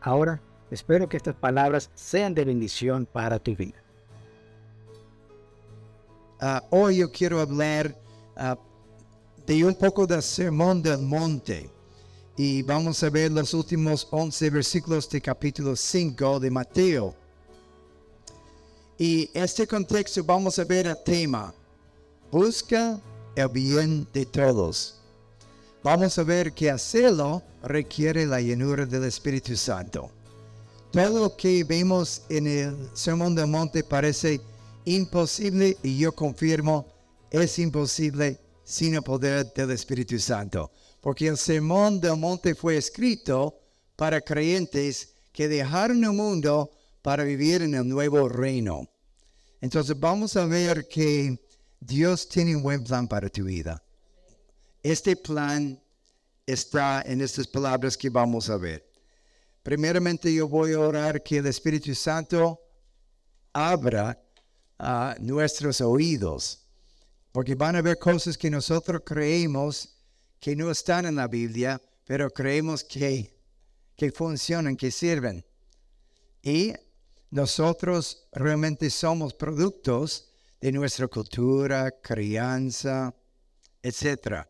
Ahora, espero que estas palabras sean de bendición para tu vida. Uh, hoy yo quiero hablar uh, de un poco del sermón del monte y vamos a ver los últimos 11 versículos de capítulo 5 de Mateo. Y este contexto vamos a ver el tema, busca el bien de todos. Vamos a ver que hacerlo requiere la llenura del Espíritu Santo. Todo lo que vemos en el Sermón del Monte parece imposible y yo confirmo, es imposible sin el poder del Espíritu Santo. Porque el Sermón del Monte fue escrito para creyentes que dejaron el mundo para vivir en el nuevo reino. Entonces vamos a ver que Dios tiene un buen plan para tu vida. Este plan está en estas palabras que vamos a ver. Primeramente yo voy a orar que el Espíritu Santo abra ah, nuestros oídos, porque van a haber cosas que nosotros creemos que no están en la Biblia, pero creemos que, que funcionan, que sirven. Y nosotros realmente somos productos de nuestra cultura, crianza, etcétera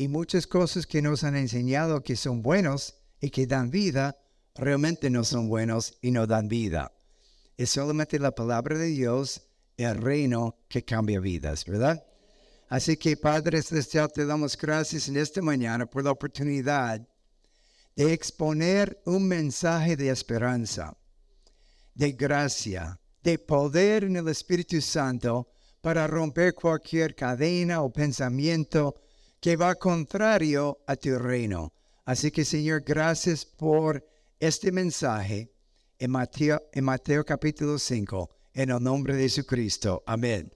y muchas cosas que nos han enseñado que son buenos y que dan vida, realmente no son buenos y no dan vida. Es solamente la palabra de Dios, el reino que cambia vidas, ¿verdad? Así que Padre Celestial, te damos gracias en esta mañana por la oportunidad de exponer un mensaje de esperanza, de gracia, de poder en el Espíritu Santo para romper cualquier cadena o pensamiento que va contrario a tu reino. Así que Señor, gracias por este mensaje en Mateo, en Mateo capítulo 5, en el nombre de Jesucristo. Amén.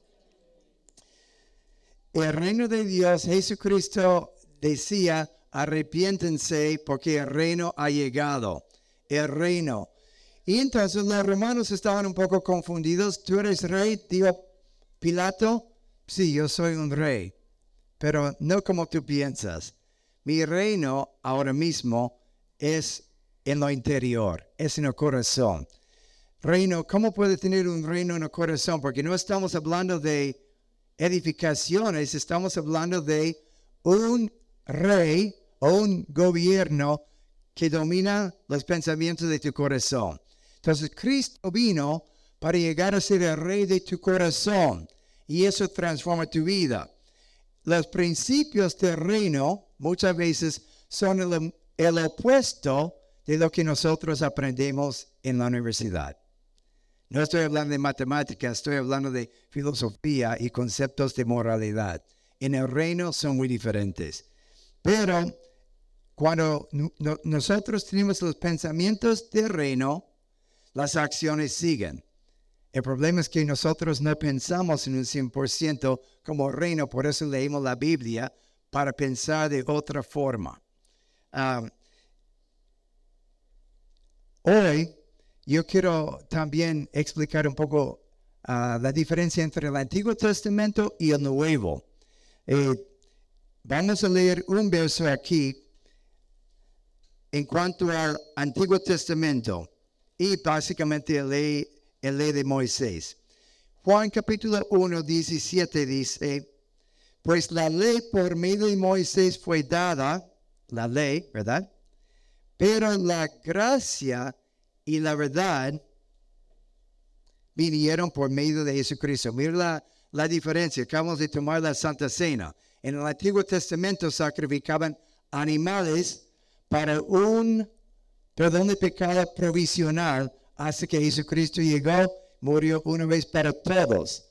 El reino de Dios, Jesucristo decía, arrepiéntense porque el reino ha llegado. El reino. Y entonces los romanos estaban un poco confundidos. ¿Tú eres rey? Dijo Pilato. Sí, yo soy un rey pero no como tú piensas. Mi reino ahora mismo es en lo interior, es en el corazón. Reino, ¿cómo puede tener un reino en el corazón? Porque no estamos hablando de edificaciones, estamos hablando de un rey o un gobierno que domina los pensamientos de tu corazón. Entonces Cristo vino para llegar a ser el rey de tu corazón y eso transforma tu vida los principios del reino muchas veces son el, opuesto de lo que nosotros aprendemos en la universidad. No estoy hablando de matemáticas, estoy hablando de filosofía y conceptos de moralidad. En el reino son muy diferentes. Pero cuando nosotros tenemos los pensamientos del reino, las acciones siguen. El problema es que nosotros no pensamos en un 100% como reino, por eso leímos la Biblia para pensar de otra forma. hoy yo quiero también explicar un poco ah, la diferencia entre el Antiguo Testamento y el Nuevo. Eh, vamos a leer un verso aquí en cuanto al Antiguo Testamento y básicamente ley en ley de Moisés. Juan capítulo 1, 17 dice, pues la ley por medio de Moisés fue dada, la ley, ¿verdad? Pero la gracia y la verdad vinieron por medio de Jesucristo. Mira la, la diferencia. Acabamos de tomar la Santa Cena. En el Antiguo Testamento sacrificaban animales para un perdón de pecado provisional hasta que Jesucristo llegó, murió una vez para todos.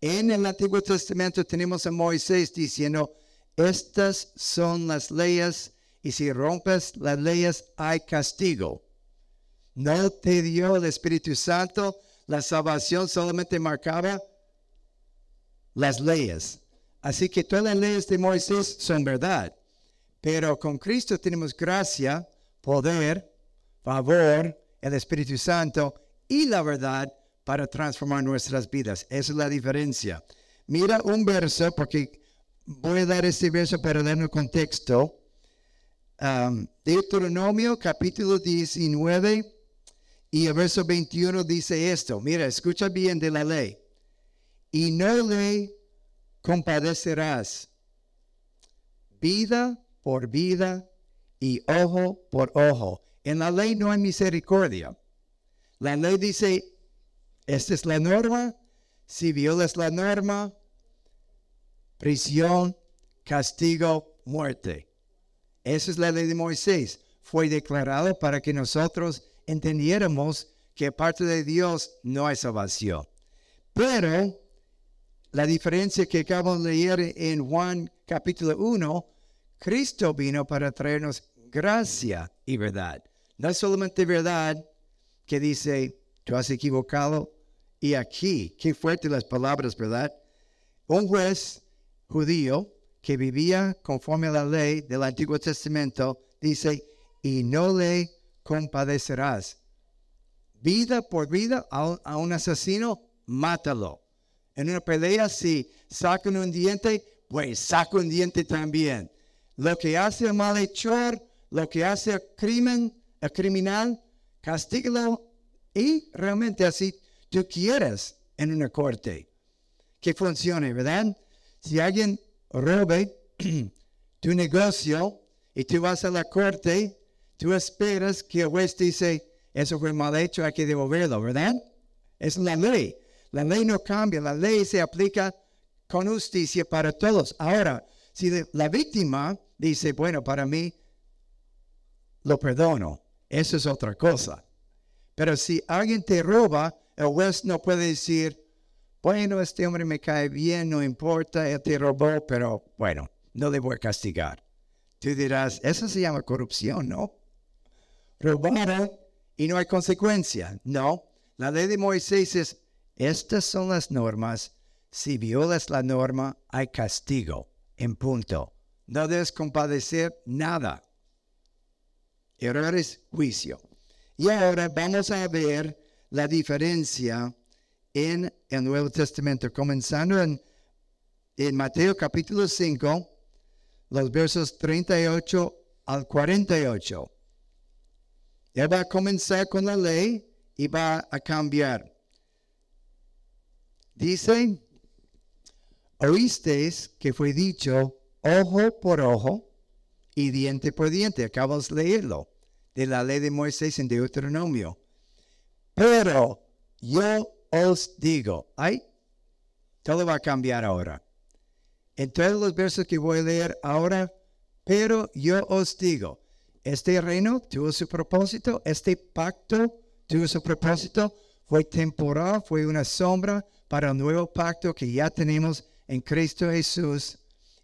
En el Antiguo Testamento tenemos a Moisés diciendo, estas son las leyes y si rompes las leyes hay castigo. no te dio el Espíritu Santo, la salvación solamente marcaba las leyes. Así que todas las leyes de Moisés son verdad. Pero con Cristo tenemos gracia, poder, favor, el Espíritu Santo y la verdad para transformar nuestras vidas. Esa es la diferencia. Mira un verso, porque voy a dar este verso para dar un contexto. Um, Deuteronomio capítulo 19 y el verso 21 dice esto. Mira, escucha bien de la ley. Y no le compadecerás vida por vida y ojo por ojo. En la ley no hay misericordia. La ley dice, esta es la norma, si violas la norma, prisión, castigo, muerte. Esa es la ley de Moisés. Fue declarado para que nosotros entendiéramos que parte de Dios no hay salvación. Pero la diferencia que acabamos de leer en Juan capítulo 1, Cristo vino para traernos gracia y verdad. No es solamente verdad que dice, tú has equivocado. Y aquí, qué fuertes las palabras, ¿verdad? Un juez judío que vivía conforme a la ley del Antiguo Testamento dice, y no le compadecerás. Vida por vida a un, asesino, mátalo. En una pelea, si sacan un diente, pues saca un diente también. Lo que hace el malhechor, lo que hace el crimen, el criminal, castígalo y realmente así tú quieres en una corte que funcione, ¿verdad? Si alguien robe tu negocio y tú vas a la corte, tú esperas que el juez dice, eso fue mal hecho, hay que devolverlo, ¿verdad? Es la ley. La ley no cambia, la ley se aplica con justicia para todos. Ahora, si la víctima dice, bueno, para mí lo perdono, eso es otra cosa. Pero si alguien te roba, el juez no puede decir, bueno, este hombre me cae bien, no importa, él te robó, pero bueno, no le voy a castigar. Tú dirás, eso se llama corrupción, ¿no? Robar y no hay consecuencia. No, la ley de Moisés es, estas son las normas. Si violas la norma, hay castigo, en punto. No debes compadecer nada. Error es juicio. Y ahora vamos a ver la diferencia en el Nuevo Testamento, comenzando en, en Mateo capítulo 5, los versos 38 al 48. Él va a comenzar con la ley y va a cambiar. Dice, oísteis que fue dicho ojo por ojo y diente por diente. Acabamos de leerlo de la ley de Moisés en Deuteronomio. Pero yo os digo, ay, todo va a cambiar ahora. En todos los versos que voy a leer ahora, pero yo os digo, este reino tuvo su propósito, este pacto tuvo su propósito, fue temporal, fue una sombra para el nuevo pacto que ya tenemos en Cristo Jesús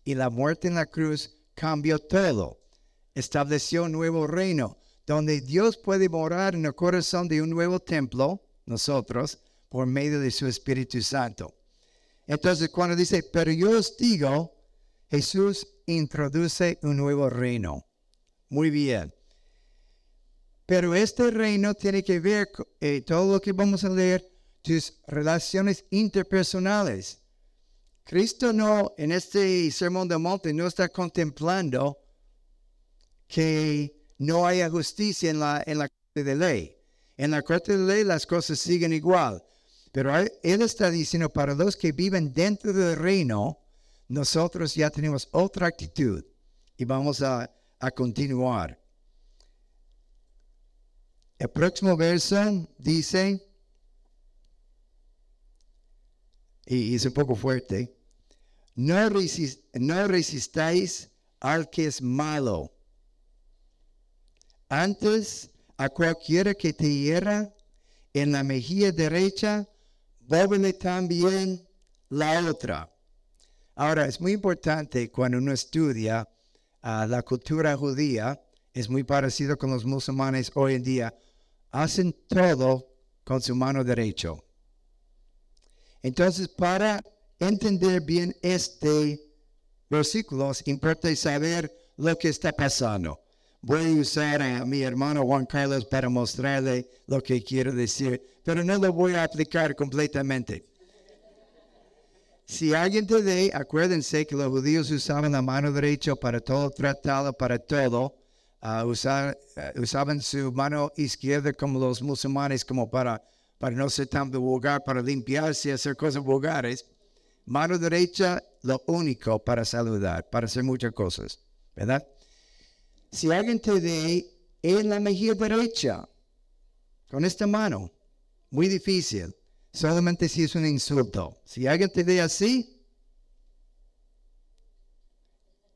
y la muerte en la cruz cambió todo. Estableció un nuevo reino donde Dios puede morar en el corazón de un nuevo templo, nosotros, por medio de su Espíritu Santo. Entonces, cuando dice, pero yo os digo, Jesús introduce un nuevo reino. Muy bien. Pero este reino tiene que ver eh, todo lo que vamos a leer, tus relaciones interpersonales. Cristo no, en este sermón del monte, no está contemplando que no haya justicia en la, en la corte de ley. En la corte de ley las cosas siguen igual. Pero Él está diciendo, para los que viven dentro del reino, nosotros ya tenemos otra actitud y vamos a, continuar. El próximo verso dice, y es un poco fuerte, no, no resistáis al que es malo. Antes, a cualquiera que te hiera en la mejilla derecha, vuelve también la otra. Ahora, es muy importante cuando uno estudia ah, la cultura judía, es muy parecido con los musulmanes hoy en día. hacen todo con su mano derecha. Entonces, para entender bien este versículo, es importante saber lo que está pasando. Voy a usar a mi hermano Juan Carlos para mostrarle lo que quiero decir, pero no lo voy a aplicar completamente. Si alguien te dé, acuérdense que los judíos usaban la mano derecha para todo tratado, para todo. Uh, usaban su mano izquierda como los musulmanes, como para, para no ser tan vulgar, para limpiarse y hacer cosas vulgares. Mano derecha, lo único para saludar, para hacer muchas cosas, ¿verdad? Si alguien te dé en la mejilla derecha, con esta mano, muy difícil solamente si es un insulto. Si alguien te ve así,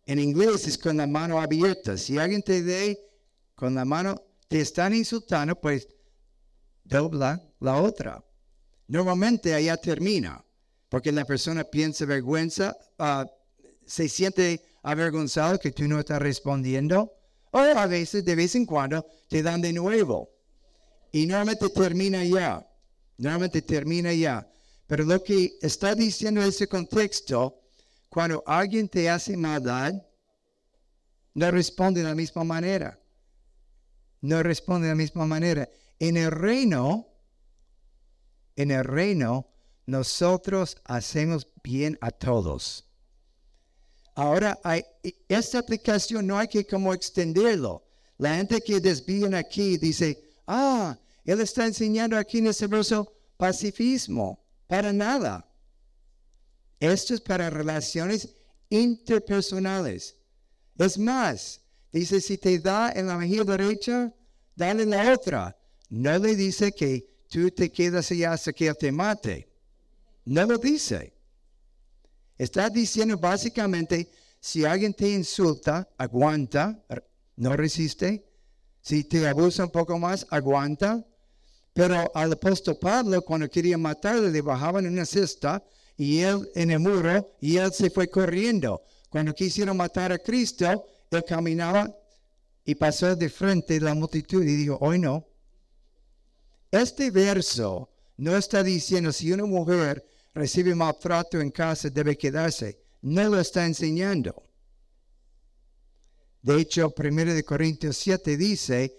en inglés es con la mano abierta. Si alguien te ve con la mano, te están insultando, pues dobla la otra. Normalmente allá termina, porque la persona piensa vergüenza, ah, se siente avergonzado que tú no estás respondiendo, o a veces, de vez en cuando, te dan de nuevo. Y normalmente termina ya. Normalmente termina ya. Pero lo que está diciendo ese contexto, cuando alguien te hace maldad, no responde de la misma manera. No responde de la misma manera. En el reino, en el reino, nosotros hacemos bien a todos. Ahora, hay, esta aplicación no hay que como extenderlo. La gente que desvían aquí dice, ah, él está enseñando aquí en ese verso pacifismo, para nada. Esto es para relaciones interpersonales. Es más, dice, si te da en la mejilla derecha, dale la otra. No le dice que tú te quedas allá hasta que él te mate. No lo dice. Está diciendo básicamente, si alguien te insulta, aguanta, no resiste. Si te abusa un poco más, aguanta. Pero al apóstol Pablo, cuando quería matarle, le bajaban en una cesta y él en el muro y él se fue corriendo. Cuando quisieron matar a Cristo, él caminaba y pasó de frente la multitud y dijo, hoy no. Este verso no está diciendo si una mujer recibe maltrato en casa debe quedarse. No lo está enseñando. De hecho, 1 Corintios 7 dice,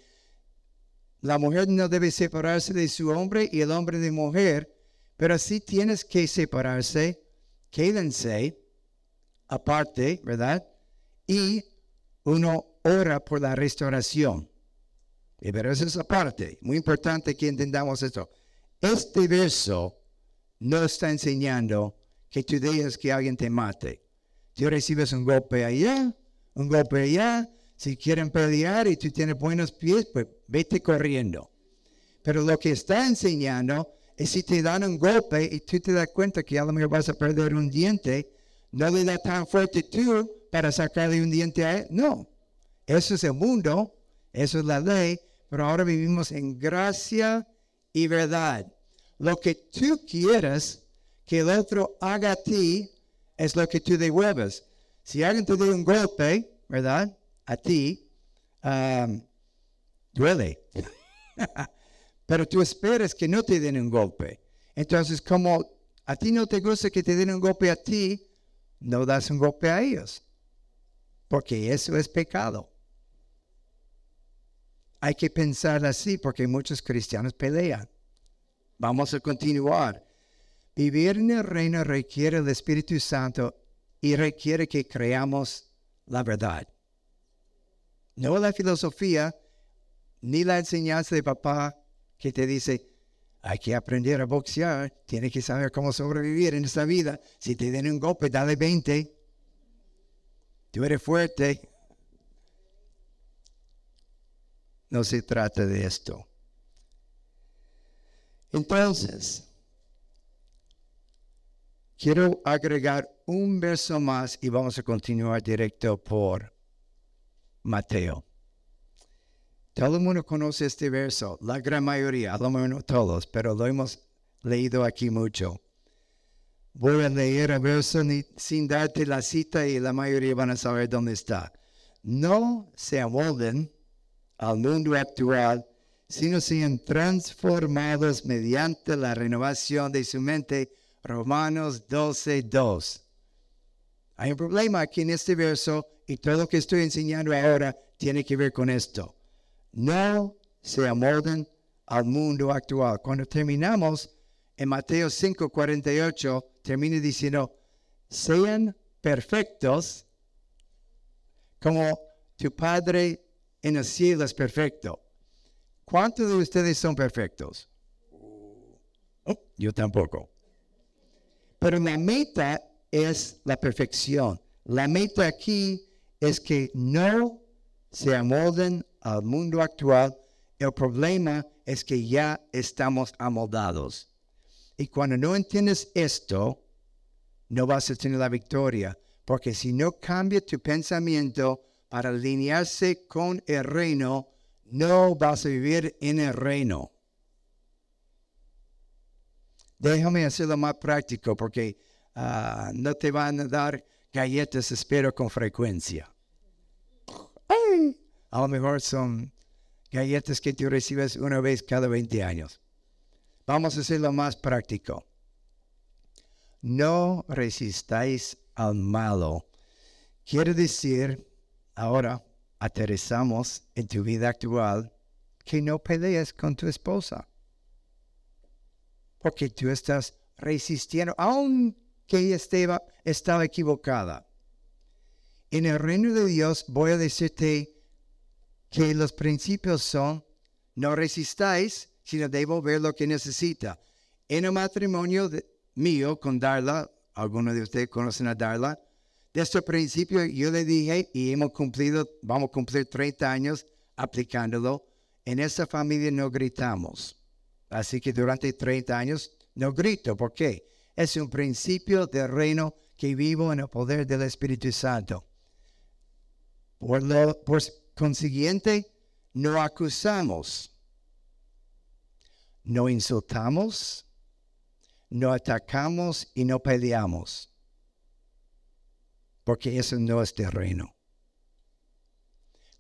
la mujer no debe separarse de su hombre y el hombre de mujer, pero si tienes que separarse, quédense aparte, ¿verdad? Y uno ora por la restauración. Pero es aparte. Muy importante que entendamos esto. Este verso no está enseñando que tú dejes que alguien te mate. Tú recibes un golpe allá, un golpe allá, si quieren pelear y tú tienes buenos pies, pues vete corriendo. Pero lo que está enseñando es si te dan un golpe y tú te das cuenta que a lo mejor vas a perder un diente, no le da tan fuerte tú para sacarle un diente a él. No, eso es el mundo, eso es la ley, pero ahora vivimos en gracia y verdad. Lo que tú quieres que el otro haga a ti es lo que tú devuelves. Si alguien te da un golpe, ¿verdad? a ti, um, duele. Pero tú esperas que no te den un golpe. Entonces, como a ti no te gusta que te den un golpe a ti, no das un golpe a ellos. Porque eso es pecado. Hay que pensar así porque muchos cristianos pelean. Vamos a continuar. Vivir en el reino requiere el Espíritu Santo y requiere que creamos la verdad. No la filosofía ni la enseñanza de papá que te dice, hay que aprender a boxear, tienes que saber cómo sobrevivir en esta vida. Si te den un golpe, dale 20. Tú eres fuerte. No se trata de esto. Entonces, quiero agregar un verso más y vamos a continuar directo por Mateo. Todo el mundo conoce este verso, la gran mayoría, a lo mejor no todos, pero lo hemos leído aquí mucho. Voy a leer el verso sin darte la cita y la mayoría van a saber dónde está. No se amolden al mundo actual, sino sean transformados mediante la renovación de su mente. Romanos 12, 2. Hay un problema aquí en este verso y todo lo que estoy enseñando ahora tiene que ver con esto. No se amolden al mundo actual. Cuando terminamos en Mateo 5, 48, termina diciendo, sean perfectos como tu Padre en el cielo es perfecto. ¿Cuántos de ustedes son perfectos? Oh, yo tampoco. Pero la meta es la perfección. La meta aquí es que no se amolden al mundo actual. El problema es que ya estamos amoldados. Y cuando no entiendes esto, no vas a tener la victoria. Porque si no cambia tu pensamiento para alinearse con el reino, no vas a vivir en el reino. Déjame hacerlo más práctico porque ah, no te van a dar galletas, espero, con frecuencia. A lo mejor son galletas que tú recibes una vez cada 20 años. Vamos a hacerlo más práctico. No resistáis al malo. Quiere decir, ahora aterrizamos en tu vida actual, que no pelees con tu esposa. Porque tú estás resistiendo, aunque estaba, estaba equivocada. En el reino de Dios voy a decirte que los principios son, no resistáis, sino devolver lo que necesita. En el matrimonio mío con Darla, algunos de ustedes conocen a Darla, desde el principio yo le dije y hemos cumplido, vamos a cumplir 30 años aplicándolo. En esta familia no gritamos. Así que durante 30 años no grito. ¿Por qué? Es un principio del reino que vivo en el poder del Espíritu Santo. Por, lo, por consiguiente, no acusamos, no insultamos, no atacamos y no peleamos, porque eso no es terreno.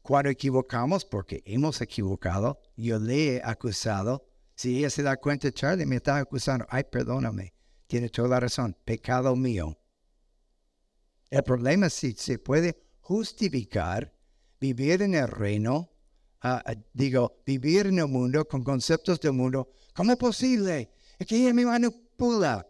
Cuando equivocamos, porque hemos equivocado, yo le he acusado, si ella se da cuenta, Charlie me está acusando, ay, perdóname, tiene toda la razón, pecado mío. El problema es si se puede justificar vivir en el reino, ah, ah, digo, vivir en el mundo con conceptos del mundo, ¿cómo es posible? Es que ella me manipula.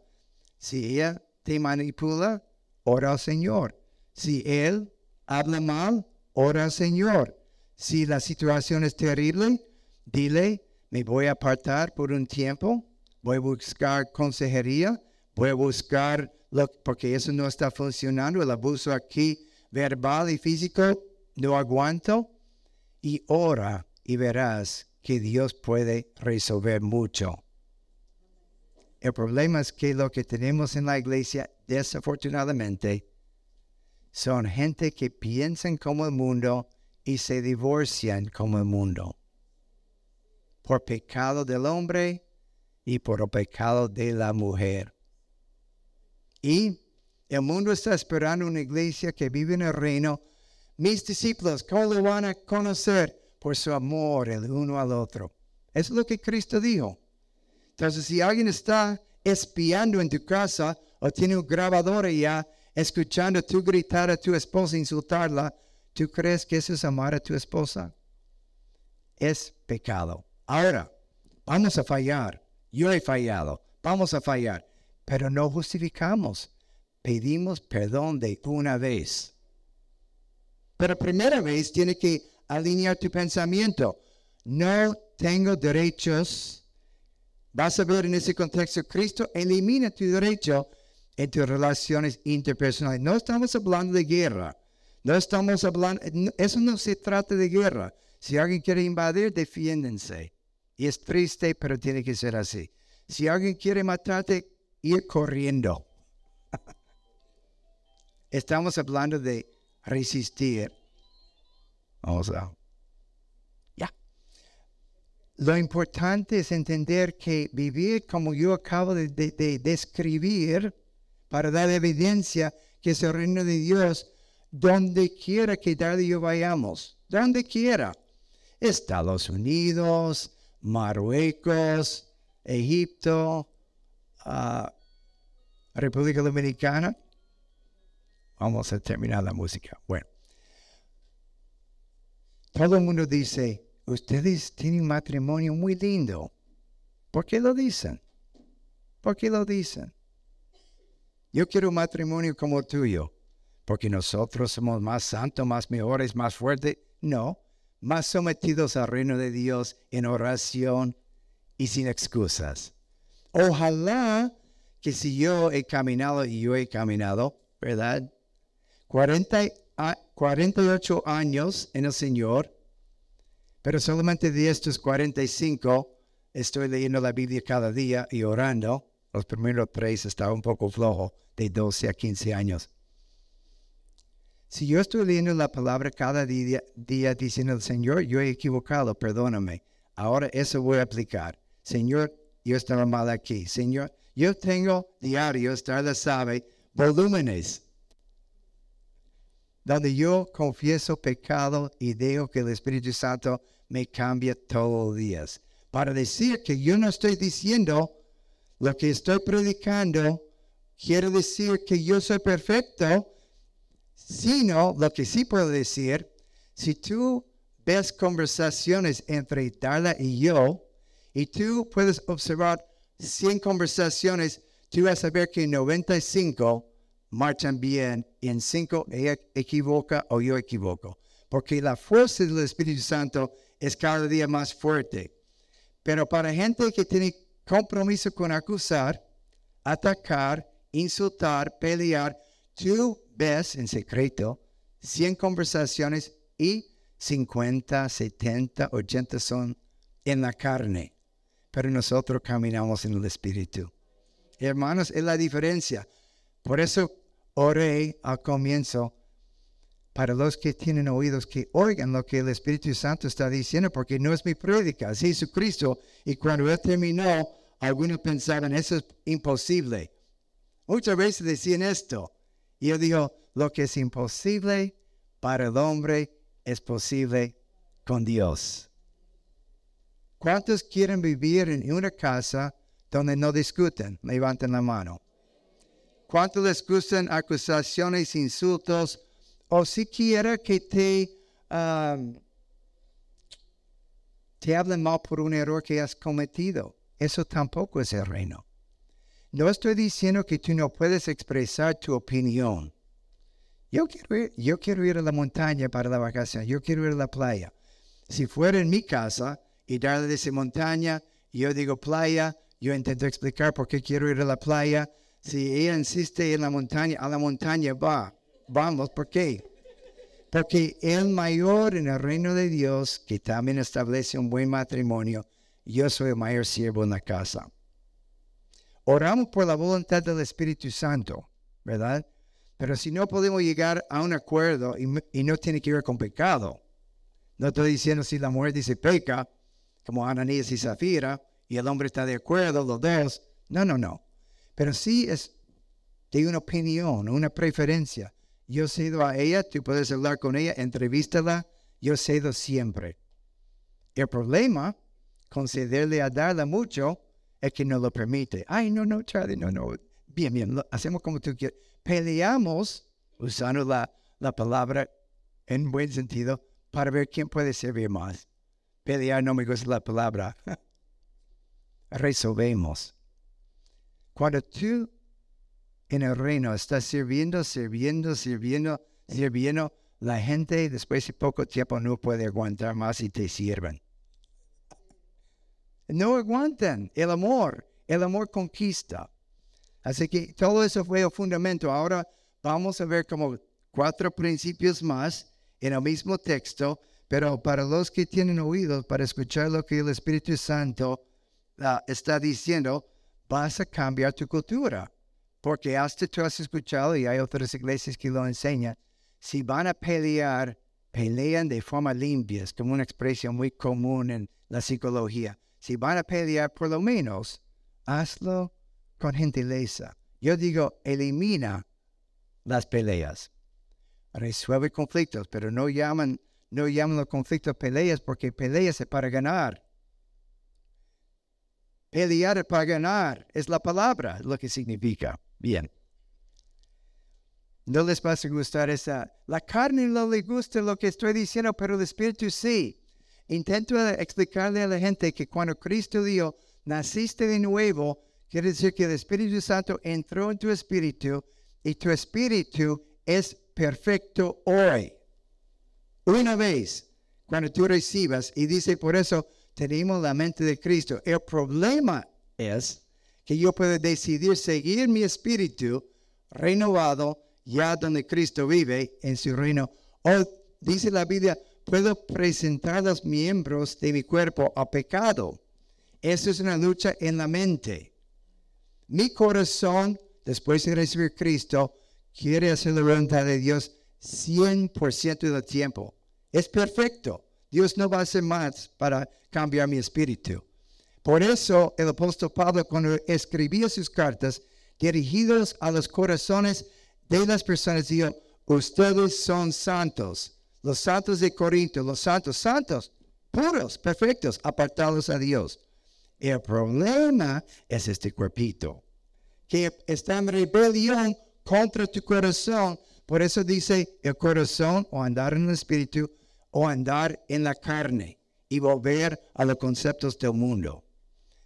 Si ella te manipula, ora al Señor. Si él habla mal, ora al Señor. Si la situación es terrible, dile, me voy a apartar por un tiempo, voy a buscar consejería, voy a buscar, lo, porque eso no está funcionando, el abuso aquí verbal y físico no aguanto y ora y verás que Dios puede resolver mucho. El problema es que lo que tenemos en la iglesia, desafortunadamente, son gente que piensan como el mundo y se divorcian como el mundo. Por pecado del hombre y por pecado de la mujer. Y el mundo está esperando una iglesia que vive en el reino mis discípulos, ¿cómo lo van a conocer? Por su amor el uno al otro. Es lo que Cristo dijo. Entonces, si alguien está espiando en tu casa o tiene un grabador ya escuchando tú gritar a tu esposa, insultarla, ¿tú crees que eso es amar a tu esposa? Es pecado. Ahora, vamos a fallar. Yo he fallado. Vamos a fallar. Pero no justificamos. Pedimos perdón de una vez. Pero primera vez tiene que alinear tu pensamiento. No tengo derechos. Vas a ver en ese contexto, Cristo elimina tu derecho en tus relaciones interpersonales. No estamos hablando de guerra. No estamos hablando, eso no se trata de guerra. Si alguien quiere invadir, defiéndense. Y es triste, pero tiene que ser así. Si alguien quiere matarte, ir corriendo. Estamos hablando de resistir. Vamos a. Ya. Lo importante es entender que vivir como yo acabo de, describir para dar evidencia que es el reino de Dios donde quiera que Dario y yo vayamos, donde quiera. Estados Unidos, Marruecos, Egipto, ah, República Dominicana. Vamos a terminar la música. Bueno, todo el mundo dice, ustedes tienen un matrimonio muy lindo. ¿Por qué lo dicen? ¿Por qué lo dicen? Yo quiero un matrimonio como tuyo, porque nosotros somos más santos, más mejores, más fuertes. No, más sometidos al reino de Dios en oración y sin excusas. Ojalá que si yo he caminado y yo he caminado, ¿verdad? 40, 48 años en el Señor, pero solamente de estos 45 estoy leyendo la Biblia cada día y orando. Los primeros tres estaba un poco flojo, de 12 a 15 años. Si yo estoy leyendo la palabra cada día, día diciendo, al Señor, yo he equivocado, perdóname. Ahora eso voy a aplicar. Señor, yo estaba mal aquí. Señor, yo tengo diarios, la sabe, volúmenes, donde yo confieso pecado y dejo que el Espíritu Santo me cambie todos los días. Para decir que yo no estoy diciendo lo que estoy predicando, quiero decir que yo soy perfecto, sino lo que sí puedo decir, si tú ves conversaciones entre Darla y yo, y tú puedes observar 100 conversaciones, tú vas a ver que 95 marchan bien y en 5 ella equivoca o yo equivoco. Porque la fuerza del Espíritu Santo es cada día más fuerte. Pero para gente que tiene compromiso con acusar, atacar, insultar, pelear, tú ves en secreto 100 conversaciones y 50, 70, 80 son en la carne pero nosotros caminamos en el Espíritu. Hermanos, es la diferencia. Por eso oré al comienzo para los que tienen oídos que oigan lo que el Espíritu Santo está diciendo, porque no es mi prédica, es Jesucristo. Y cuando Él terminó, algunos pensaban, eso es imposible. Muchas veces decían esto. Y Él dijo, lo que es imposible para el hombre es posible con Dios. ¿Cuántos quieren vivir en una casa donde no discuten? Levanten la mano. ¿Cuántos les gustan acusaciones, insultos o siquiera que te, um, te hablen mal por un error que has cometido? Eso tampoco es el reino. No estoy diciendo que tú no puedes expresar tu opinión. Yo quiero, ir, yo quiero ir a la montaña para la vacación, yo quiero ir a la playa. Si fuera en mi casa, y darle de esa montaña. Yo digo playa, yo intento explicar por qué quiero ir a la playa. Si ella insiste en la montaña, a la montaña va. Vamos, ¿por qué? Porque el mayor en el reino de Dios, que también establece un buen matrimonio, yo soy el mayor siervo en la casa. Oramos por la voluntad del Espíritu Santo, ¿verdad? Pero si no podemos llegar a un acuerdo y, no tiene que ver con pecado, no estoy diciendo si la mujer dice peca, como Ananías y Zafira, y el hombre está de acuerdo, los dos. No, no, no. Pero sí es de una opinión, una preferencia. Yo cedo a ella, tú puedes hablar con ella, entrevístala, yo cedo siempre. El problema con cederle a darla mucho es que no lo permite. Ay, no, no, Charlie, no, no. Bien, bien, hacemos como tú quieres. Peleamos, usando la, la palabra en buen sentido, para ver quién puede servir más. Pelear no me gusta la palabra. Resolvemos. Cuando tú en el reino estás sirviendo, sirviendo, sirviendo, sirviendo, la gente después de poco tiempo no puede aguantar más y te sirven. No aguantan el amor. El amor conquista. Así que todo eso fue el fundamento. Ahora vamos a ver como cuatro principios más en el mismo texto pero para los que tienen oídos para escuchar lo que el Espíritu Santo ah, está diciendo, vas a cambiar tu cultura. Porque hasta tú has escuchado, y hay otras iglesias que lo enseñan, si van a pelear, pelean de forma limpia, es como una expresión muy común en la psicología. Si van a pelear, por lo menos, hazlo con gentileza. Yo digo, elimina las peleas. Resuelve conflictos, pero no llaman no llaman los conflictos peleas porque peleas es para ganar. Pelear para ganar es la palabra, lo que significa. Bien. No les va a gustar esa. La carne no le gusta lo que estoy diciendo, pero el Espíritu sí. Intento explicarle a la gente que cuando Cristo dijo, naciste de nuevo, quiere decir que el Espíritu Santo entró en tu espíritu y tu espíritu es perfecto hoy. Una vez, cuando tú recibas, y dice por eso, tenemos la mente de Cristo. El problema es que yo puedo decidir seguir mi espíritu renovado ya donde Cristo vive en su reino. O dice la Biblia, puedo presentar los miembros de mi cuerpo a pecado. Eso es una lucha en la mente. Mi corazón, después de recibir Cristo, quiere hacer la voluntad de Dios 100% del tiempo. Es perfecto. Dios no va a hacer más para cambiar mi espíritu. Por eso el apóstol Pablo cuando escribía sus cartas dirigidas a los corazones de las personas dijo, ustedes son santos, los santos de Corinto, los santos, santos, puros, perfectos, apartados a Dios. El problema es este cuerpito, que está en rebelión contra tu corazón. Por eso dice el corazón o andar en el espíritu o andar en la carne y volver a los conceptos del mundo.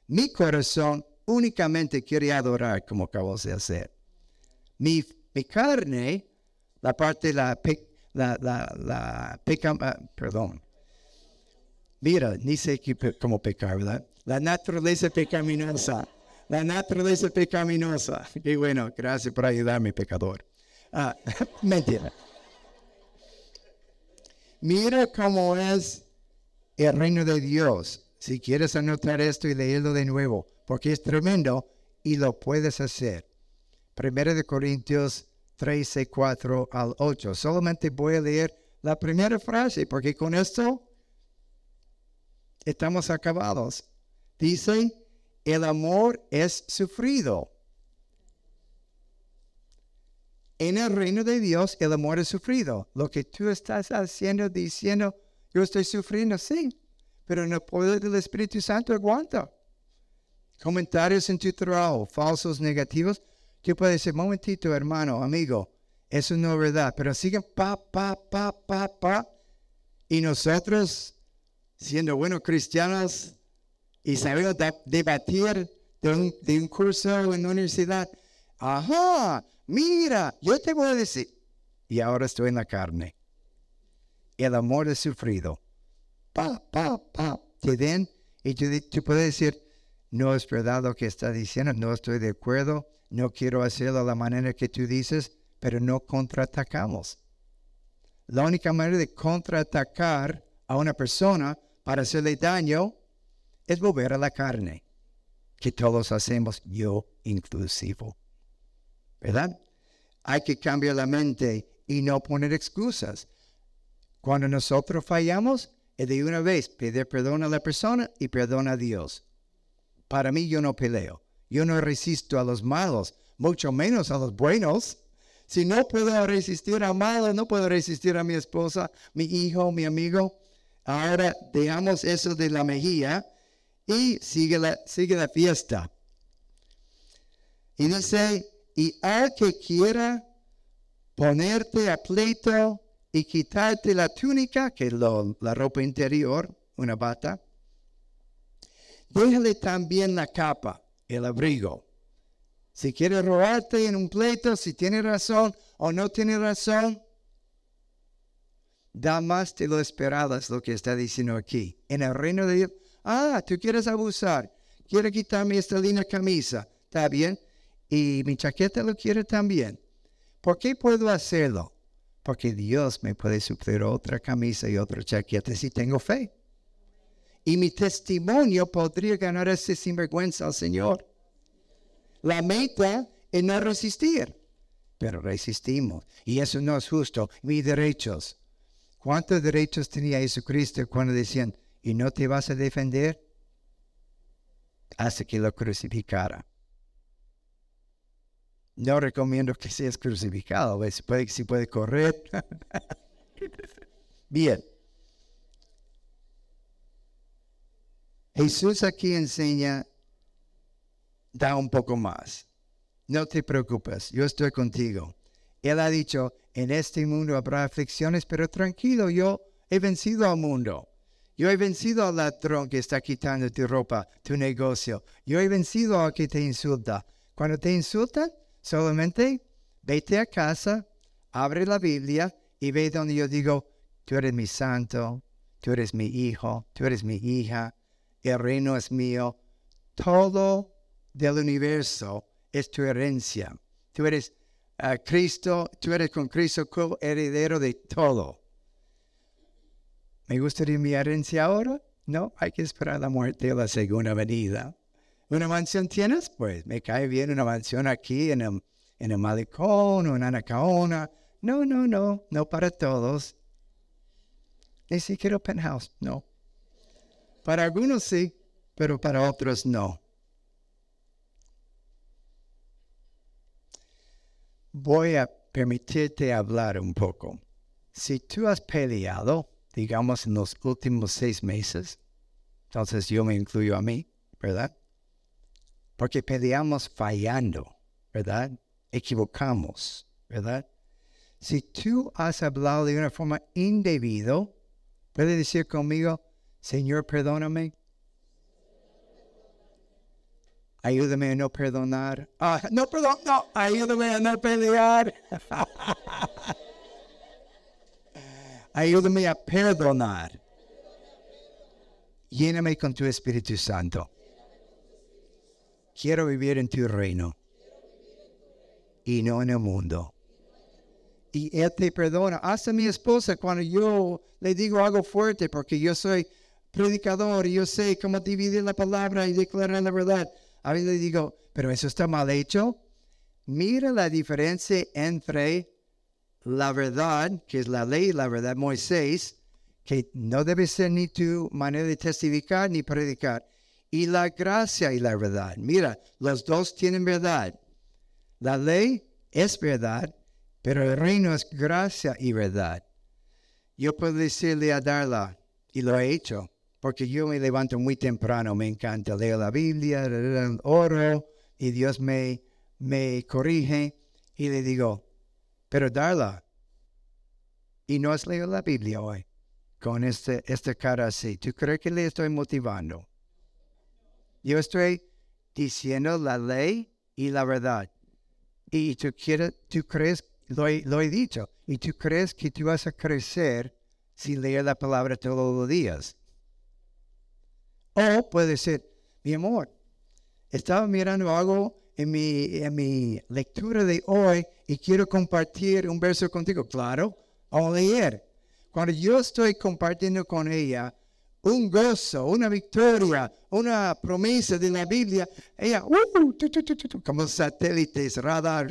Mi corazón únicamente quiere adorar como acabo de hacer. Mi, carne, la parte, la, la, la, la peca, ah, perdón. Mira, ni sé cómo pecar, ¿verdad? La naturaleza pecaminosa. La naturaleza pecaminosa. Qué bueno, gracias por ayudarme, pecador. Ah, mentira. Mira cómo es el reino de Dios. Si quieres anotar esto y leerlo de nuevo, porque es tremendo y lo puedes hacer. Primero de Corintios 13, 4 al 8. Solamente voy a leer la primera frase, porque con esto estamos acabados. Dice, el amor es sufrido. En el reino de Dios el amor es sufrido. Lo que tú estás haciendo, diciendo, yo estoy sufriendo, sí, pero en el poder del Espíritu Santo aguanta. Comentarios en tu trabajo, falsos, negativos, tú puedes decir, momentito, hermano, amigo, eso no es verdad, pero siguen pa, pa, pa, pa, pa. Y nosotros, siendo buenos cristianos y sabiendo debatir de un, de un curso en la universidad, ajá, mira, yo te voy a decir, y ahora estoy en la carne. El amor es sufrido. Pa, pa, pa, te den y tú, tú puedes decir, no es verdad lo que está diciendo, no estoy de acuerdo, no quiero hacerlo de la manera que tú dices, pero no contraatacamos. La única manera de contraatacar a una persona para hacerle daño es volver a la carne, que todos hacemos, yo inclusivo. ¿verdad? Hay que cambiar la mente y no poner excusas. Cuando nosotros fallamos, es de una vez pedir perdón a la persona y perdón a Dios. Para mí yo no peleo. Yo no resisto a los malos, mucho menos a los buenos. Si no puedo resistir a malos, no puedo resistir a mi esposa, mi hijo, mi amigo. Ahora dejamos eso de la mejilla y sigue la, sigue la fiesta. Y dice, y al que quiera ponerte a pleito y quitarte la túnica, que es la ropa interior, una bata, déjale también la capa, el abrigo. Si quiere robarte en un pleito, si tiene razón o no tiene razón, da más de lo esperado, es lo que está diciendo aquí. En el reino de Dios, ah, tú quieres abusar, quiere quitarme esta linda camisa, está bien, y mi chaqueta lo quiere también. ¿Por qué puedo hacerlo? Porque Dios me puede suplir otra camisa y otra chaqueta si tengo fe. Y mi testimonio podría ganar ese sinvergüenza al Señor. La meta es no resistir, pero resistimos. Y eso no es justo. Mis derechos. ¿Cuántos derechos tenía Jesucristo cuando decían, y no te vas a defender? Hasta que lo crucificara. No recomiendo que seas crucificado, si puede, si puede correr. Bien. Jesús aquí enseña da un poco más. No te preocupes, yo estoy contigo. Él ha dicho, en este mundo habrá aflicciones, pero tranquilo, yo he vencido al mundo. Yo he vencido al ladrón que está quitando tu ropa, tu negocio. Yo he vencido al que te insulta. Cuando te insultan, solamente vete a casa, abre la Biblia y ve donde yo digo, tú eres mi santo, tú eres mi hijo, tú eres mi hija, el reino es mío. Todo del universo es tu herencia. Tú eres a Cristo, tú eres con Cristo heredero de todo. ¿Me gustaría mi herencia ahora? No, hay que esperar la muerte de la segunda venida. ¿Una mansión tienes? Pues me cae bien una mansión aquí en el, en el malecón o en Anacaona. No, no, no, no para todos. Ni siquiera penthouse, no. Para algunos sí, pero para otros no. voy a permitirte hablar un poco. Si tú has peleado, digamos, en los últimos seis meses, entonces yo me incluyo a mí, ¿verdad? Porque peleamos fallando, ¿verdad? Equivocamos, ¿verdad? Si tú has hablado de una forma indebida, puedes decir conmigo, Señor, perdóname. Ayúdame a no perdonar. Ah, no, perdón, no. Ayúdame a no pelear. Ayúdame a perdonar. Lléname con tu Espíritu Santo. Quiero vivir en tu reino y no en el mundo. Y Él te perdona. Hasta mi esposa cuando yo le digo algo fuerte porque yo soy predicador yo sé cómo dividir la palabra y declarar la verdad. A veces le digo, pero eso está mal hecho. Mira la diferencia entre la verdad, que es la ley, la verdad Moisés, que no debe ser ni tu manera de testificar ni predicar, y la gracia y la verdad. Mira, los dos tienen verdad. La ley es verdad, pero el reino es gracia y verdad. Yo puedo decirle a Darla, y lo he hecho, porque yo me levanto muy temprano, me encanta leer la Biblia, oro y Dios me, me corrige y le digo, pero Darla, y no has leído la Biblia hoy con este, esta cara así, ¿tú crees que le estoy motivando? Yo estoy diciendo la ley y la verdad. Y tú, quieres, tú crees, lo he, lo he dicho, y tú crees que tú vas a crecer si lees la palabra todos los días. O puede ser, mi amor, estaba mirando algo en mi, en mi lectura de hoy y quiero compartir un verso contigo. Claro, a leer. Cuando yo estoy compartiendo con ella un gozo, una victoria, una promesa de la Biblia, ella, uh, como satélites, radar.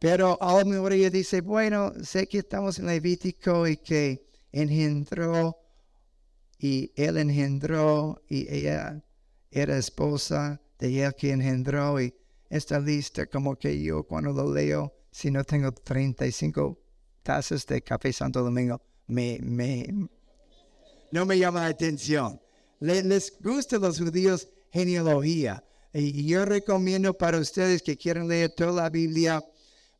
Pero a lo mejor ella dice, bueno, sé que estamos en Levítico y que engendró y él engendró y ella era esposa de él que engendró y está lista como que yo cuando lo leo, si no tengo 35 tazas de café Santo Domingo, me, me, no me llama la atención. les gusta a los judíos genealogía. Y yo recomiendo para ustedes que quieran leer toda la Biblia,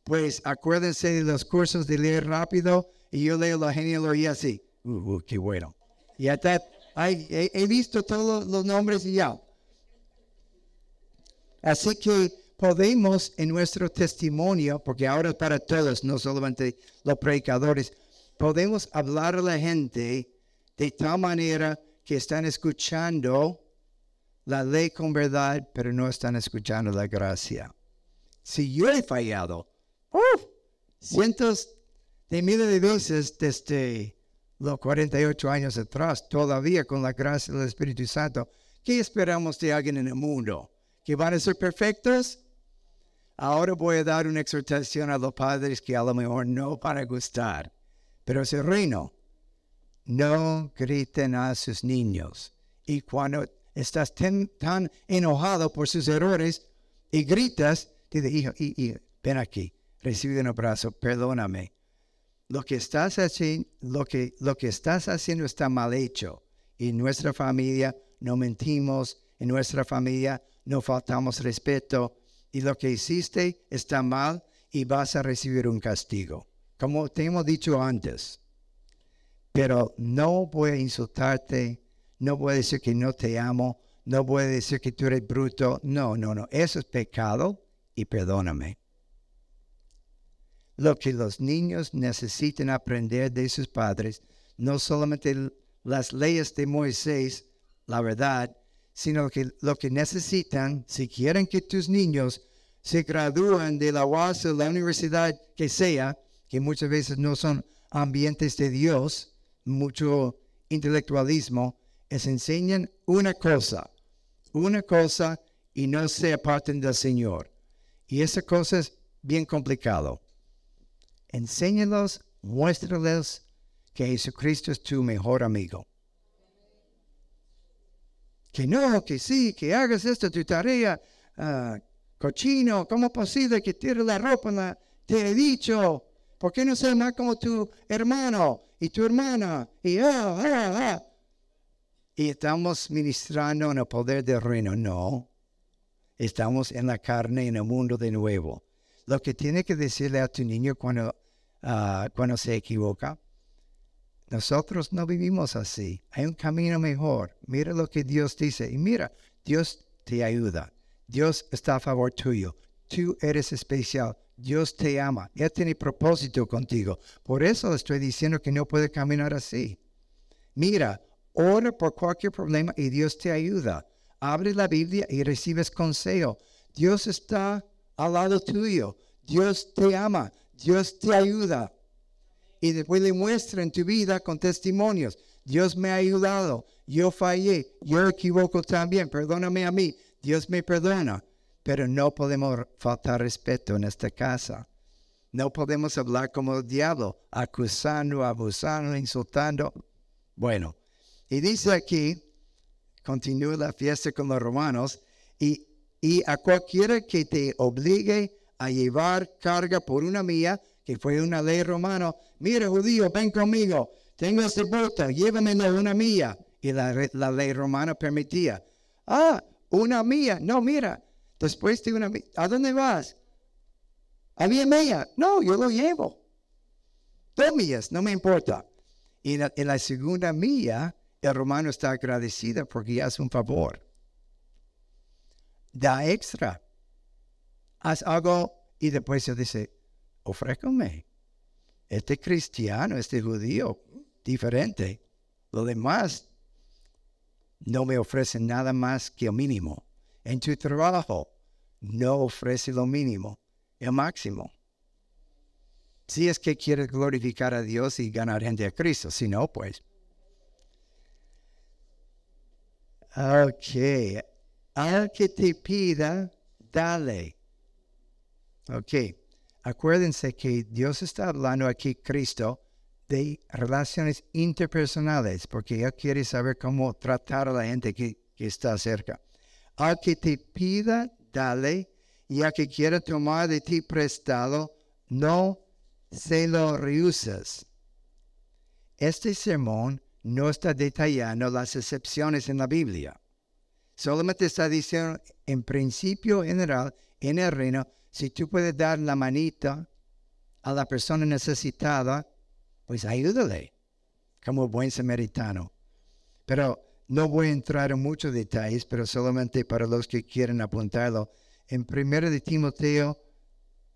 pues acuérdense de los cursos de leer rápido y yo leo la genealogía así. Uh, uh qué bueno. Y hasta he, visto todos los nombres y ya. Así que podemos en nuestro testimonio, porque ahora es para todos, no solamente los predicadores, podemos hablar a la gente de tal manera que están escuchando la ley con verdad, pero no están escuchando la gracia. Si yo he fallado, cientos de miles de veces desde los 48 años atrás, todavía con la gracia del Espíritu Santo, ¿qué esperamos de alguien en el mundo? ¿Que van a ser perfectos? Ahora voy a dar una exhortación a los padres que a lo mejor no van a gustar, pero es el reino. No griten a sus niños. Y cuando estás tan, enojado por sus errores y gritas, dice, hijo, hijo, ven aquí, recibe un abrazo, perdóname lo que estás haciendo, lo que, lo que estás haciendo está mal hecho. En nuestra familia no mentimos, en nuestra familia no faltamos respeto y lo que hiciste está mal y vas a recibir un castigo, como te hemos dicho antes. Pero no voy a insultarte, no voy a decir que no te amo, no voy a decir que tú eres bruto. No, no, no. Eso es pecado y perdóname. Lo que los niños necesitan aprender de sus padres, no solamente las leyes de Moisés, la verdad, sino que lo que necesitan, si quieren que tus niños se gradúen de la UAS o la universidad que sea, que muchas veces no son ambientes de Dios, mucho intelectualismo, es enseñan una cosa, una cosa y no se aparten del Señor. Y esa cosa es bien complicado. Enséñalos, muéstrales que Jesucristo es tu mejor amigo. Que no, que sí, que hagas esta tu tarea, uh, cochino, ¿cómo es posible que tire la ropa? Te he dicho, ¿por qué no ser más como tu hermano y tu hermana? Y, ah, ah, ah. y estamos ministrando en el poder del reino. No, estamos en la carne, en el mundo de nuevo. Lo que tiene que decirle a tu niño cuando, cuando se equivoca, nosotros no vivimos así. Hay un camino mejor. Mira lo que Dios dice. Y mira, Dios te ayuda. Dios está a favor tuyo. Tú eres especial. Dios te ama. Él tiene propósito contigo. Por eso estoy diciendo que no puede caminar así. Mira, ora por cualquier problema y Dios te ayuda. Abre la Biblia y recibes consejo. Dios está al lado tuyo. Dios te ama. Dios te ayuda y después le muestra en tu vida con testimonios. Dios me ha ayudado, yo fallé, yo equivoco también, perdóname a mí, Dios me perdona. Pero no podemos faltar respeto en esta casa. No podemos hablar como el diablo, acusando, abusando, insultando. Bueno, y dice aquí, continúa la fiesta con los romanos, y, y a cualquiera que te obligue a llevar carga por una mía, que fue una ley romana, mira judío, ven conmigo, tengo esta bota, llévamelo una mía. Y la, ley romana permitía, ah, una mía, no, mira, después de una mía, ¿a dónde vas? A mi mía, no, yo lo llevo. Dos mías, no me importa. Y en la, segunda mía, el romano está agradecido porque hace un favor. Da extra. Haz algo y después se dice, ofrécame. Este cristiano, este judío, diferente. Lo demás no me ofrece nada más que el mínimo. En tu trabajo no ofrece lo mínimo, el máximo. Si es que quieres glorificar a Dios y ganar gente a Cristo, si no, pues. Ok. Al que te pida, dale. Ok. Acuérdense que Dios está hablando aquí, Cristo, de relaciones interpersonales, porque Él quiere saber cómo tratar a la gente que, está cerca. Al que te pida, dale, y al que quiera tomar de ti prestado, no se lo rehusas. Este sermón no está detallando las excepciones en la Biblia. Solamente está diciendo, en principio general, en el reino, si tú puedes dar la manita a la persona necesitada, pues ayúdale como buen samaritano. Pero no voy a entrar en muchos detalles, pero solamente para los que quieren apuntarlo. En 1 de Timoteo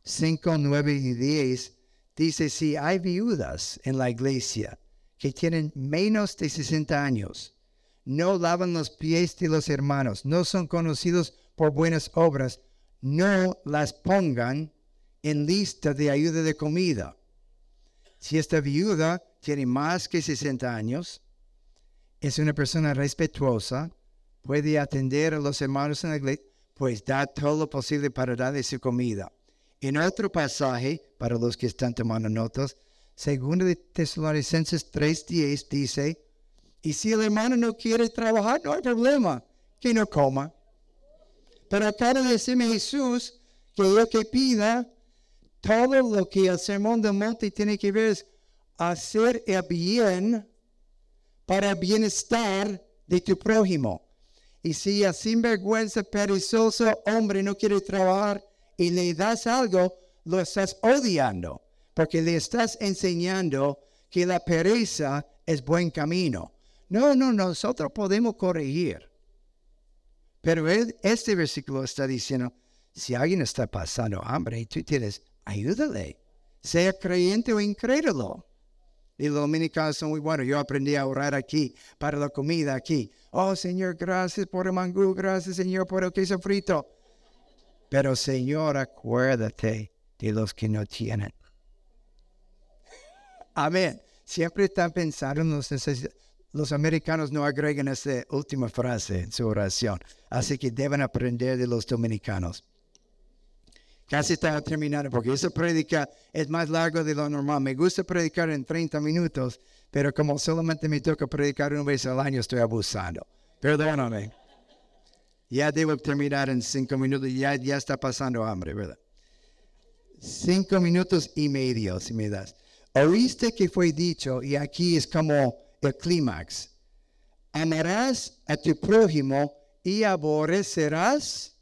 5, 9 y 10 dice, si hay viudas en la iglesia que tienen menos de 60 años, no lavan los pies de los hermanos, no son conocidos por buenas obras, no las pongan en lista de ayuda de comida. Si esta viuda tiene más que 60 años, es una persona respetuosa, puede atender a los hermanos en la iglesia, pues da todo lo posible para darle su comida. En otro pasaje, para los que están tomando notas, segundo de Tesalonicenses 3.10 dice, y si el hermano no quiere trabajar, no hay problema, que no coma. Acaba de decirme Jesús que lo que pida, todo lo que el sermón del monte tiene que ver es hacer el bien para el bienestar de tu prójimo. Y si a sinvergüenza, perezoso hombre no quiere trabajar y le das algo, lo estás odiando, porque le estás enseñando que la pereza es buen camino. No, no, nosotros podemos corregir. Pero este versículo está diciendo, si alguien está pasando hambre tú tienes, ayúdale, sea creyente o incrédulo. Y los dominicanos son muy buenos. Yo aprendí a orar aquí para la comida aquí. Oh Señor, gracias por el mangú, gracias Señor por el queso frito. Pero Señor, acuérdate de los que no tienen. Amén. Siempre están pensando en los necesitados. Los americanos no agregan esta última frase en su oración. Así que deben aprender de los dominicanos. Casi está terminando porque esa prédica es más larga de lo normal. Me gusta predicar en 30 minutos, pero como solamente me toca predicar una vez al año, estoy abusando. Perdóname. Ya debo terminar en cinco minutos, ya, ya está pasando hambre, ¿verdad? Cinco minutos y medio, si me das. Oíste que fue dicho, y aquí es como el clímax. Amarás a tu prójimo y aborrecerás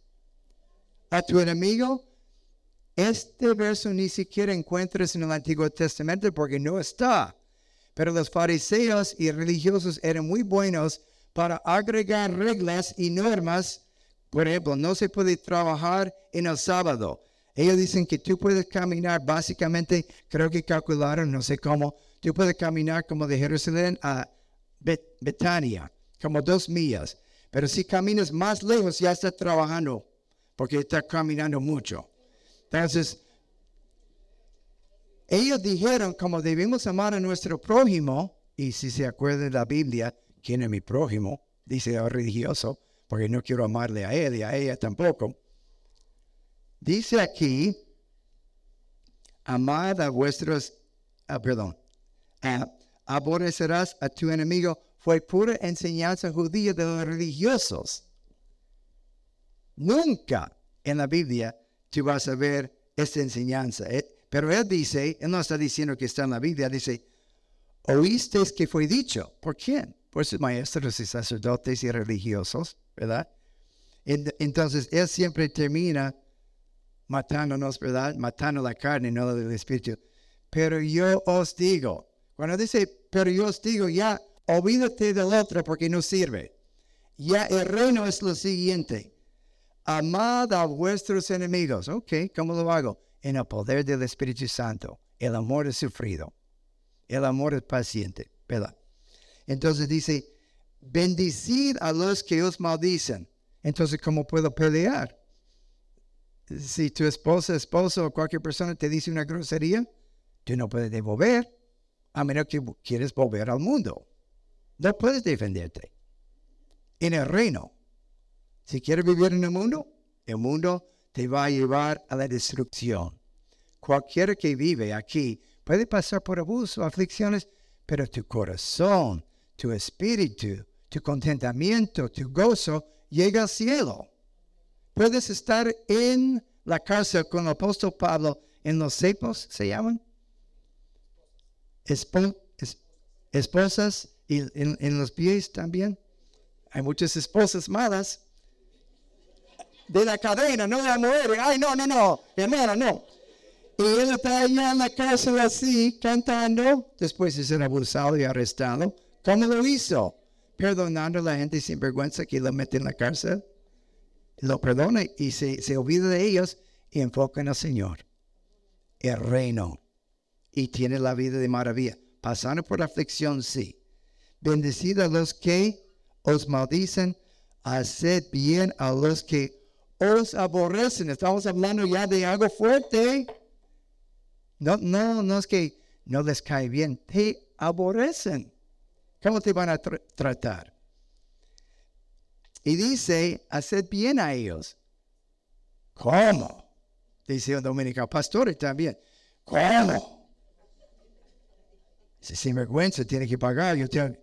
a tu enemigo. Este verso ni siquiera encuentras en el Antiguo Testamento porque no está. Pero los fariseos y religiosos eran muy buenos para agregar reglas y normas. Por ejemplo, no se puede trabajar en el sábado. Ellos dicen que tú puedes caminar, básicamente, creo que calcularon, no sé cómo, tú puedes caminar como de Jerusalén a Betania, como dos millas. Pero si caminas más lejos, ya estás trabajando, porque estás caminando mucho. Entonces, ellos dijeron, como debemos amar a nuestro prójimo, y si se acuerdan de la Biblia, ¿quién es mi prójimo? Dice el religioso, porque no quiero amarle a él y a ella tampoco. Dice aquí, amad a vuestros, ah, perdón, aborrecerás a tu enemigo, fue pura enseñanza judía de los religiosos. Nunca en la Biblia tú vas a ver esta enseñanza. Eh, pero él dice, él no está diciendo que está en la Biblia, dice, oísteis que fue dicho. ¿Por quién? Por sus maestros y sacerdotes y religiosos, ¿verdad? Entonces, él siempre termina matándonos, ¿verdad? Matando la carne, no la del espíritu. Pero yo os digo, cuando dice, pero yo os digo, ya olvídate del otro porque no sirve. Ya el reino es lo siguiente. Amad a vuestros enemigos. Ok, ¿cómo lo hago? En el poder del Espíritu Santo. El amor es sufrido. El amor es paciente, ¿verdad? Entonces dice, bendecid a los que os maldicen. Entonces, ¿cómo puedo pelear? si tu esposa, esposo o cualquier persona te dice una grosería, tú no puedes devolver, a menos que quieres volver al mundo. No puedes defenderte. En el reino, si quieres vivir en el mundo, el mundo te va a llevar a la destrucción. Cualquiera que vive aquí puede pasar por abuso, aflicciones, pero tu corazón, tu espíritu, tu contentamiento, tu gozo llega al cielo. Puedes estar en la cárcel con el apóstol Pablo en los cepos, se llaman. Esposas y en, los pies también. Hay muchas esposas malas. De la cadena, no de la mujer. Ay, no, no, no, hermana, no. Y él está allá en la cárcel así, cantando, después de ser abusado y arrestado. ¿Cómo lo hizo? Perdonando a la gente sin vergüenza que lo mete en la cárcel lo perdona y se, se olvida de ellos y enfoca en el Señor, el reino, y tiene la vida de maravilla. Pasando por aflicción, sí. Bendecid a los que os maldicen, haced bien a los que os aborrecen. Estamos hablando ya de algo fuerte. No, no, no es que no les cae bien, te aborrecen. ¿Cómo te van a tratar? Y dice, haced bien a ellos. ¿Cómo? Dice un dominicano, pastores también. ¿Cómo? Si sin vergüenza tiene que pagar, yo tengo,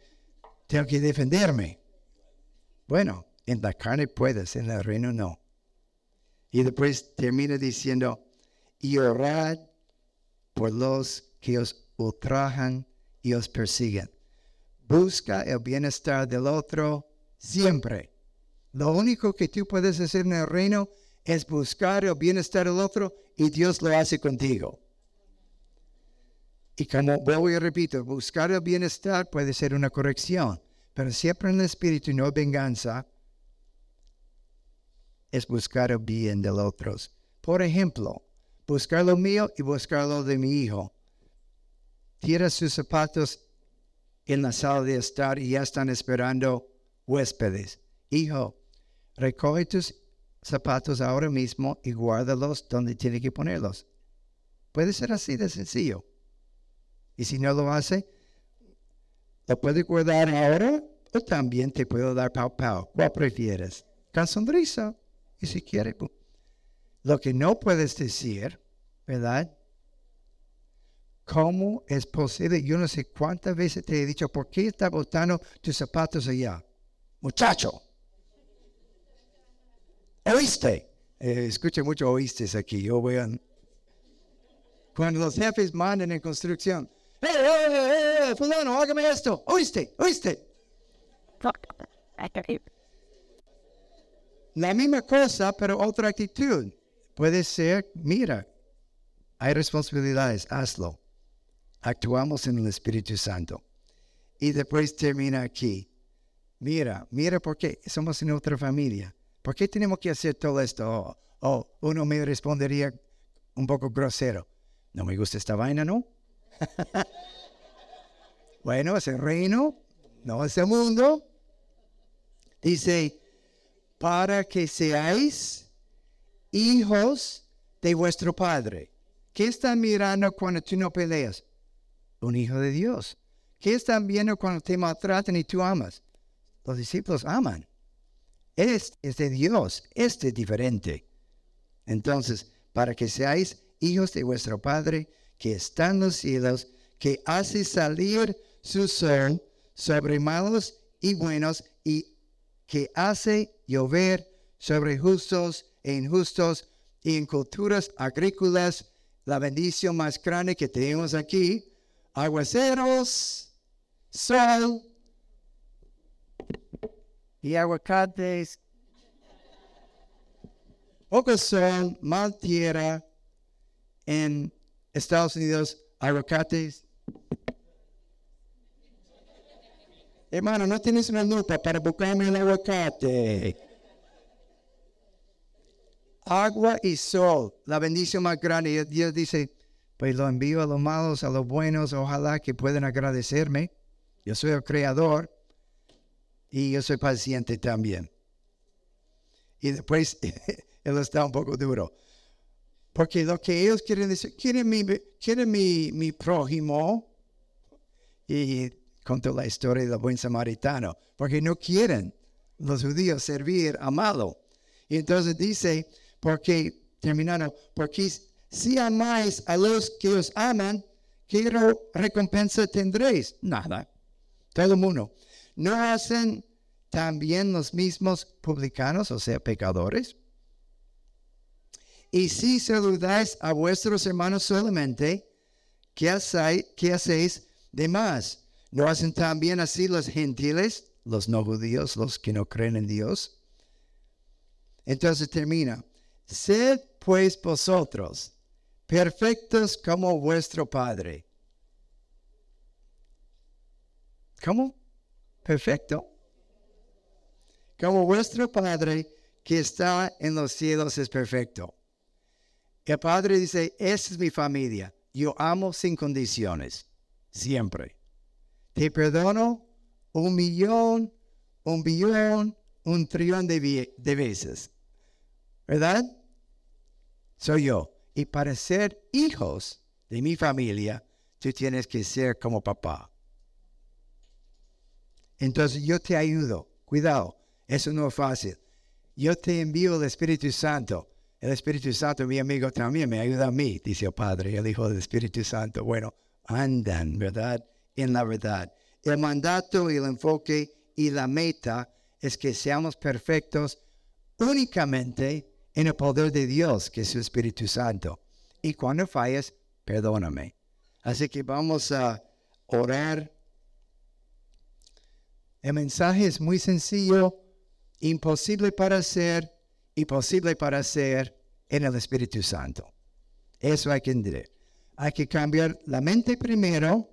tengo que defenderme. Bueno, en la carne puedes, en el reino no. Y después termina diciendo, y orad por los que os ultrajan y os persiguen. Busca el bienestar del otro siempre Lo único que tú puedes hacer en el reino es buscar el bienestar del otro y Dios lo hace contigo. Y como vuelvo y repito, buscar el bienestar puede ser una corrección, pero siempre en el espíritu no venganza es buscar el bien de los otros. Por ejemplo, buscar lo mío y buscar lo de mi hijo. Tira sus zapatos en la sala de estar y ya están esperando huéspedes. Hijo, recoge tus zapatos ahora mismo y guárdalos donde tiene que ponerlos. Puede ser así de sencillo. Y si no lo hace, lo puede guardar ahora o también te puedo dar pau pau. ¿Cuál prefieres? Con sonrisa. Y si quiere, lo que no puedes decir, ¿verdad? ¿Cómo es posible? Yo no sé cuántas veces te he dicho, ¿por qué estás botando tus zapatos allá? Muchacho. ¿Oíste? Eh, mucho oíste aquí. Yo voy a... Cuando los jefes mandan en construcción, ¡Eh, eh, eh, eh fulano, hágame esto! ¿Oíste? ¿Oíste? La misma cosa, pero otra actitud. Puede ser, mira, hay responsabilidades, hazlo. Actuamos en el Espíritu Santo. Y después termina aquí. Mira, mira por qué somos en otra familia. ¿Por qué tenemos que hacer todo esto? O oh, oh, uno me respondería un poco grosero. No me gusta esta vaina, ¿no? bueno, es el reino, no es el mundo. Dice, para que seáis hijos de vuestro Padre. ¿Qué están mirando cuando tú no peleas? Un hijo de Dios. ¿Qué están viendo cuando te maltratan y tú amas? Los discípulos aman. Este es de Dios, este es diferente. Entonces, para que seáis hijos de vuestro Padre que está en los cielos, que hace salir su sol sobre malos y buenos y que hace llover sobre justos e injustos y en culturas agrícolas, la bendición más grande que tenemos aquí, aguaceros, sol y aguacates, poco sol, mal tierra en Estados Unidos, aguacates. Hermano, no tienes una lupa para buscarme el aguacate. Agua y sol, la bendición más grande. Dios dice, pues lo envío a los malos, a los buenos, ojalá que puedan agradecerme. Yo soy el creador y yo soy paciente también. Y después, él está un poco duro. Porque lo que ellos quieren decir, quieren mi, quieren mi, mi prójimo. Y contó la historia del buen samaritano. Porque no quieren los judíos servir a malo. Y entonces dice, porque, terminando, porque si amáis a los que os aman, ¿qué recompensa tendréis? Nada. Todo el mundo. ¿No hacen también los mismos publicanos, o sea, pecadores? Y si saludáis a vuestros hermanos solamente, ¿qué hacéis, de más? ¿No hacen también así los gentiles, los no judíos, los que no creen en Dios? Entonces termina. Sed pues vosotros perfectos como vuestro Padre. ¿Cómo? Perfecto. Como vuestro Padre que está en los cielos es perfecto. El Padre dice, esta es mi familia. Yo amo sin condiciones. Siempre. Te perdono un millón, un billón, un trillón de, de veces. ¿Verdad? Soy yo. Y para ser hijos de mi familia, tú tienes que ser como papá. Entonces yo te ayudo. Cuidado, eso no es fácil. Yo te envío el Espíritu Santo. El Espíritu Santo, mi amigo, también me ayuda a mí, dice el Padre, el Hijo del Espíritu Santo. Bueno, andan, ¿verdad? En la verdad. El mandato y el enfoque y la meta es que seamos perfectos únicamente en el poder de Dios, que es su Espíritu Santo. Y cuando falles, perdóname. Así que vamos a orar. El mensaje es muy sencillo. imposible para hacer y posible para hacer en el Espíritu Santo. Eso hay que entender. Hay que cambiar la mente primero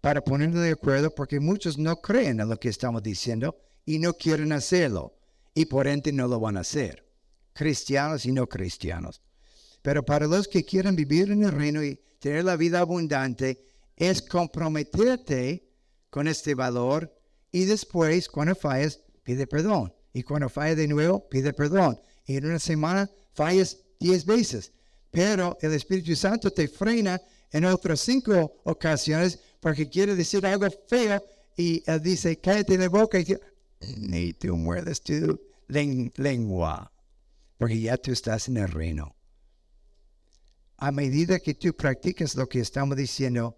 para ponernos de acuerdo porque muchos no creen en lo que estamos diciendo y no quieren hacerlo y por ende no lo van a hacer. Cristianos y no cristianos. Pero para los que quieren vivir en el reino y tener la vida abundante, es comprometerte con este valor y después, cuando falles, pide perdón. Y cuando falles de nuevo, pide perdón. Y en una semana falles diez veces. Pero el Espíritu Santo te frena en otras cinco ocasiones porque quiere decir algo feo y él dice, cállate la boca y ni tú muerdes tu lengua, porque ya tú estás en el reino. A medida que tú practicas lo que estamos diciendo,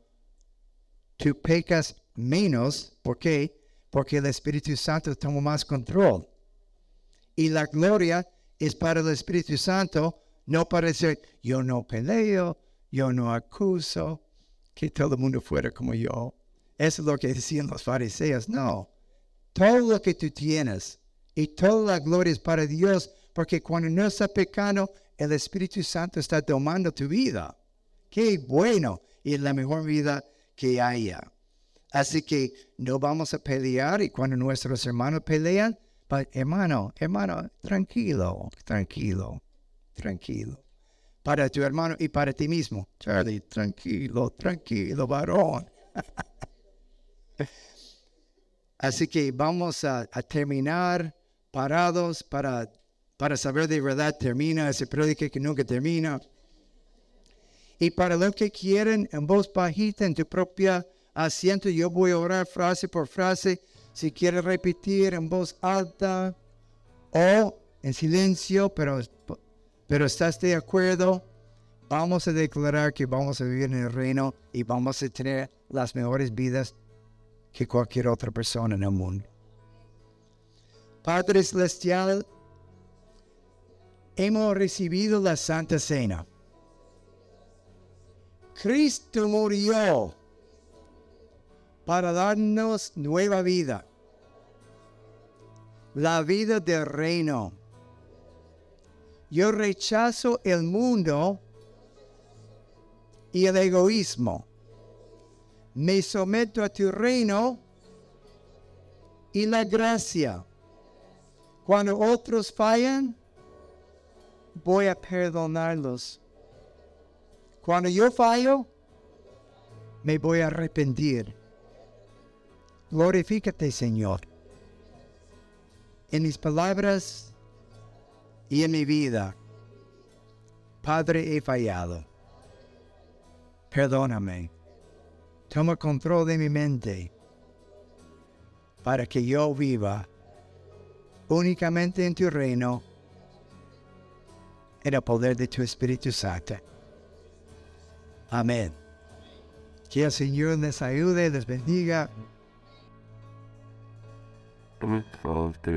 tú pecas menos. ¿Por qué? Porque el Espíritu Santo toma más control. Y la gloria es para el Espíritu Santo, no para decir, yo no peleo, yo no acuso, que todo el mundo fuera como yo. Eso es lo que decían los fariseos. No, todo lo que tú tienes y toda la gloria es para Dios, porque cuando no está pecando, el Espíritu Santo está tomando tu vida. Qué bueno y la mejor vida que haya. Así que no vamos a pelear y cuando nuestros hermanos pelean, hermano, hermano, tranquilo, tranquilo, tranquilo. Para tu hermano y para ti mismo. Charlie, tranquilo, tranquilo, varón. Así que vamos a, terminar parados para, para saber de verdad termina ese prédica que nunca termina. Y para los que quieren en voz bajita, en tu propia asiento, yo voy a orar frase por frase. Si quieres repetir en voz alta o en silencio, pero, pero estás de acuerdo, vamos a declarar que vamos a vivir en el reino y vamos a tener las mejores vidas que cualquier otra persona en el mundo. Padre Celestial, hemos recibido la Santa Cena. Cristo murió para darnos nueva vida, la vida del reino. Yo rechazo el mundo y el egoísmo. Me someto a tu reino y la gracia. Cuando otros fallan, voy a perdonarlos. Cuando yo fallo, me voy a arrepentir. Glorifícate, Señor, en mis palabras y en mi vida. Padre, he fallado. Perdóname. Toma control de mi mente para que yo viva únicamente en tu reino en el poder de tu Espíritu Santo. Amén. Que el Señor les ayude, les bendiga. Customer solved